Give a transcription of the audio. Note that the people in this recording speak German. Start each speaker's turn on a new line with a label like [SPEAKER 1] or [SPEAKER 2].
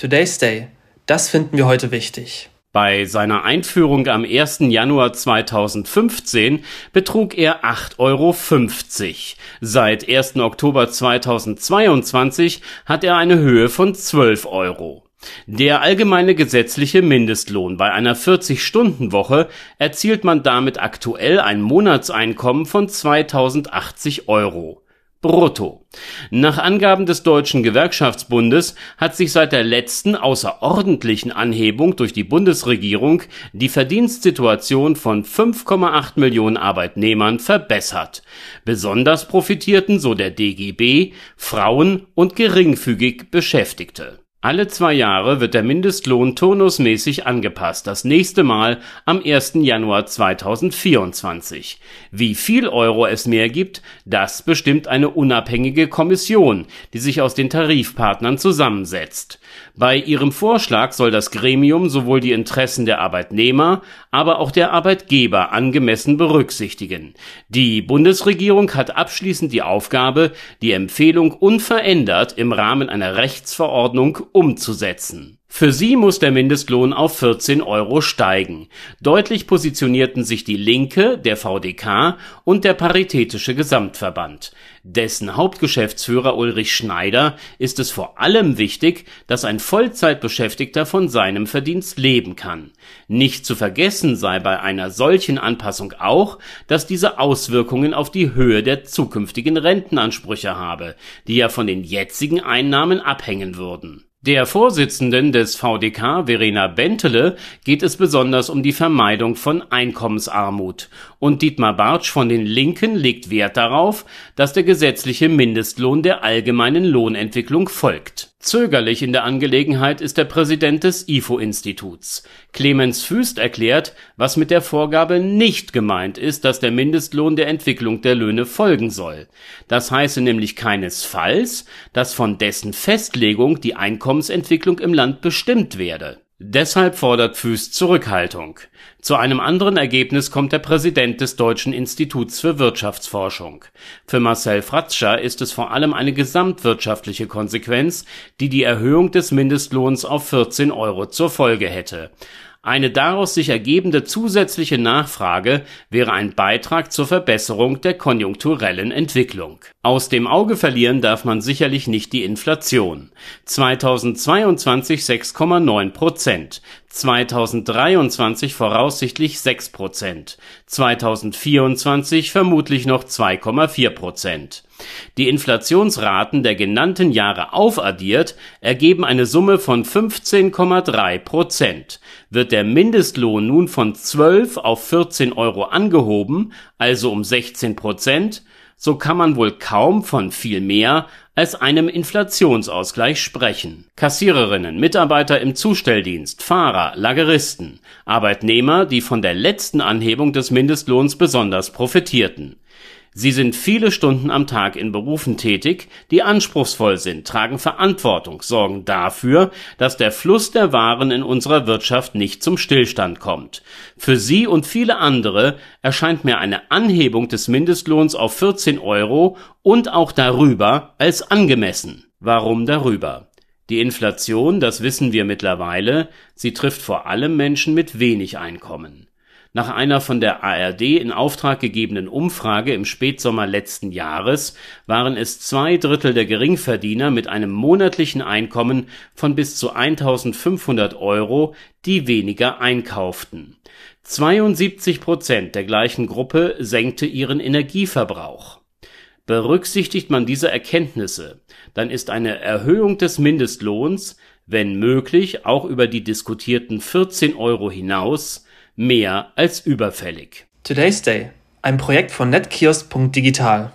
[SPEAKER 1] Today's Day. Das finden wir heute wichtig.
[SPEAKER 2] Bei seiner Einführung am 1. Januar 2015 betrug er 8,50 Euro. Seit 1. Oktober 2022 hat er eine Höhe von 12 Euro. Der allgemeine gesetzliche Mindestlohn bei einer 40-Stunden-Woche erzielt man damit aktuell ein Monatseinkommen von 2080 Euro brutto. Nach Angaben des Deutschen Gewerkschaftsbundes hat sich seit der letzten außerordentlichen Anhebung durch die Bundesregierung die Verdienstsituation von 5,8 Millionen Arbeitnehmern verbessert. Besonders profitierten, so der DGB, Frauen und geringfügig Beschäftigte alle zwei Jahre wird der Mindestlohn turnusmäßig angepasst, das nächste Mal am 1. Januar 2024. Wie viel Euro es mehr gibt, das bestimmt eine unabhängige Kommission, die sich aus den Tarifpartnern zusammensetzt. Bei ihrem Vorschlag soll das Gremium sowohl die Interessen der Arbeitnehmer, aber auch der Arbeitgeber angemessen berücksichtigen. Die Bundesregierung hat abschließend die Aufgabe, die Empfehlung unverändert im Rahmen einer Rechtsverordnung umzusetzen. Für sie muss der Mindestlohn auf 14 Euro steigen. Deutlich positionierten sich die Linke, der VDK und der Paritätische Gesamtverband. Dessen Hauptgeschäftsführer Ulrich Schneider ist es vor allem wichtig, dass ein Vollzeitbeschäftigter von seinem Verdienst leben kann. Nicht zu vergessen sei bei einer solchen Anpassung auch, dass diese Auswirkungen auf die Höhe der zukünftigen Rentenansprüche habe, die ja von den jetzigen Einnahmen abhängen würden der Vorsitzenden des VDK, Verena Bentele, geht es besonders um die Vermeidung von Einkommensarmut, und Dietmar Bartsch von den Linken legt Wert darauf, dass der gesetzliche Mindestlohn der allgemeinen Lohnentwicklung folgt Zögerlich in der Angelegenheit ist der Präsident des IFO-Instituts. Clemens Füst erklärt, was mit der Vorgabe nicht gemeint ist, dass der Mindestlohn der Entwicklung der Löhne folgen soll. Das heiße nämlich keinesfalls, dass von dessen Festlegung die Einkommensentwicklung im Land bestimmt werde Deshalb fordert Füß Zurückhaltung. Zu einem anderen Ergebnis kommt der Präsident des Deutschen Instituts für Wirtschaftsforschung. Für Marcel Fratscher ist es vor allem eine gesamtwirtschaftliche Konsequenz, die die Erhöhung des Mindestlohns auf 14 Euro zur Folge hätte eine daraus sich ergebende zusätzliche Nachfrage wäre ein Beitrag zur Verbesserung der konjunkturellen Entwicklung. Aus dem Auge verlieren darf man sicherlich nicht die Inflation. 2022 6,9 Prozent, 2023 voraussichtlich 6 Prozent, 2024 vermutlich noch 2,4 Prozent. Die Inflationsraten der genannten Jahre aufaddiert ergeben eine Summe von 15,3 Prozent. Wird der Mindestlohn nun von 12 auf 14 Euro angehoben, also um 16 Prozent, so kann man wohl kaum von viel mehr als einem Inflationsausgleich sprechen. Kassiererinnen, Mitarbeiter im Zustelldienst, Fahrer, Lageristen, Arbeitnehmer, die von der letzten Anhebung des Mindestlohns besonders profitierten. Sie sind viele Stunden am Tag in Berufen tätig, die anspruchsvoll sind, tragen Verantwortung, sorgen dafür, dass der Fluss der Waren in unserer Wirtschaft nicht zum Stillstand kommt. Für sie und viele andere erscheint mir eine Anhebung des Mindestlohns auf 14 Euro und auch darüber als angemessen. Warum darüber? Die Inflation, das wissen wir mittlerweile, sie trifft vor allem Menschen mit wenig Einkommen. Nach einer von der ARD in Auftrag gegebenen Umfrage im Spätsommer letzten Jahres waren es zwei Drittel der Geringverdiener mit einem monatlichen Einkommen von bis zu 1.500 Euro, die weniger einkauften. 72 Prozent der gleichen Gruppe senkte ihren Energieverbrauch. Berücksichtigt man diese Erkenntnisse, dann ist eine Erhöhung des Mindestlohns, wenn möglich auch über die diskutierten 14 Euro hinaus, mehr als überfällig.
[SPEAKER 1] Today's Day, ein Projekt von netkiosk.digital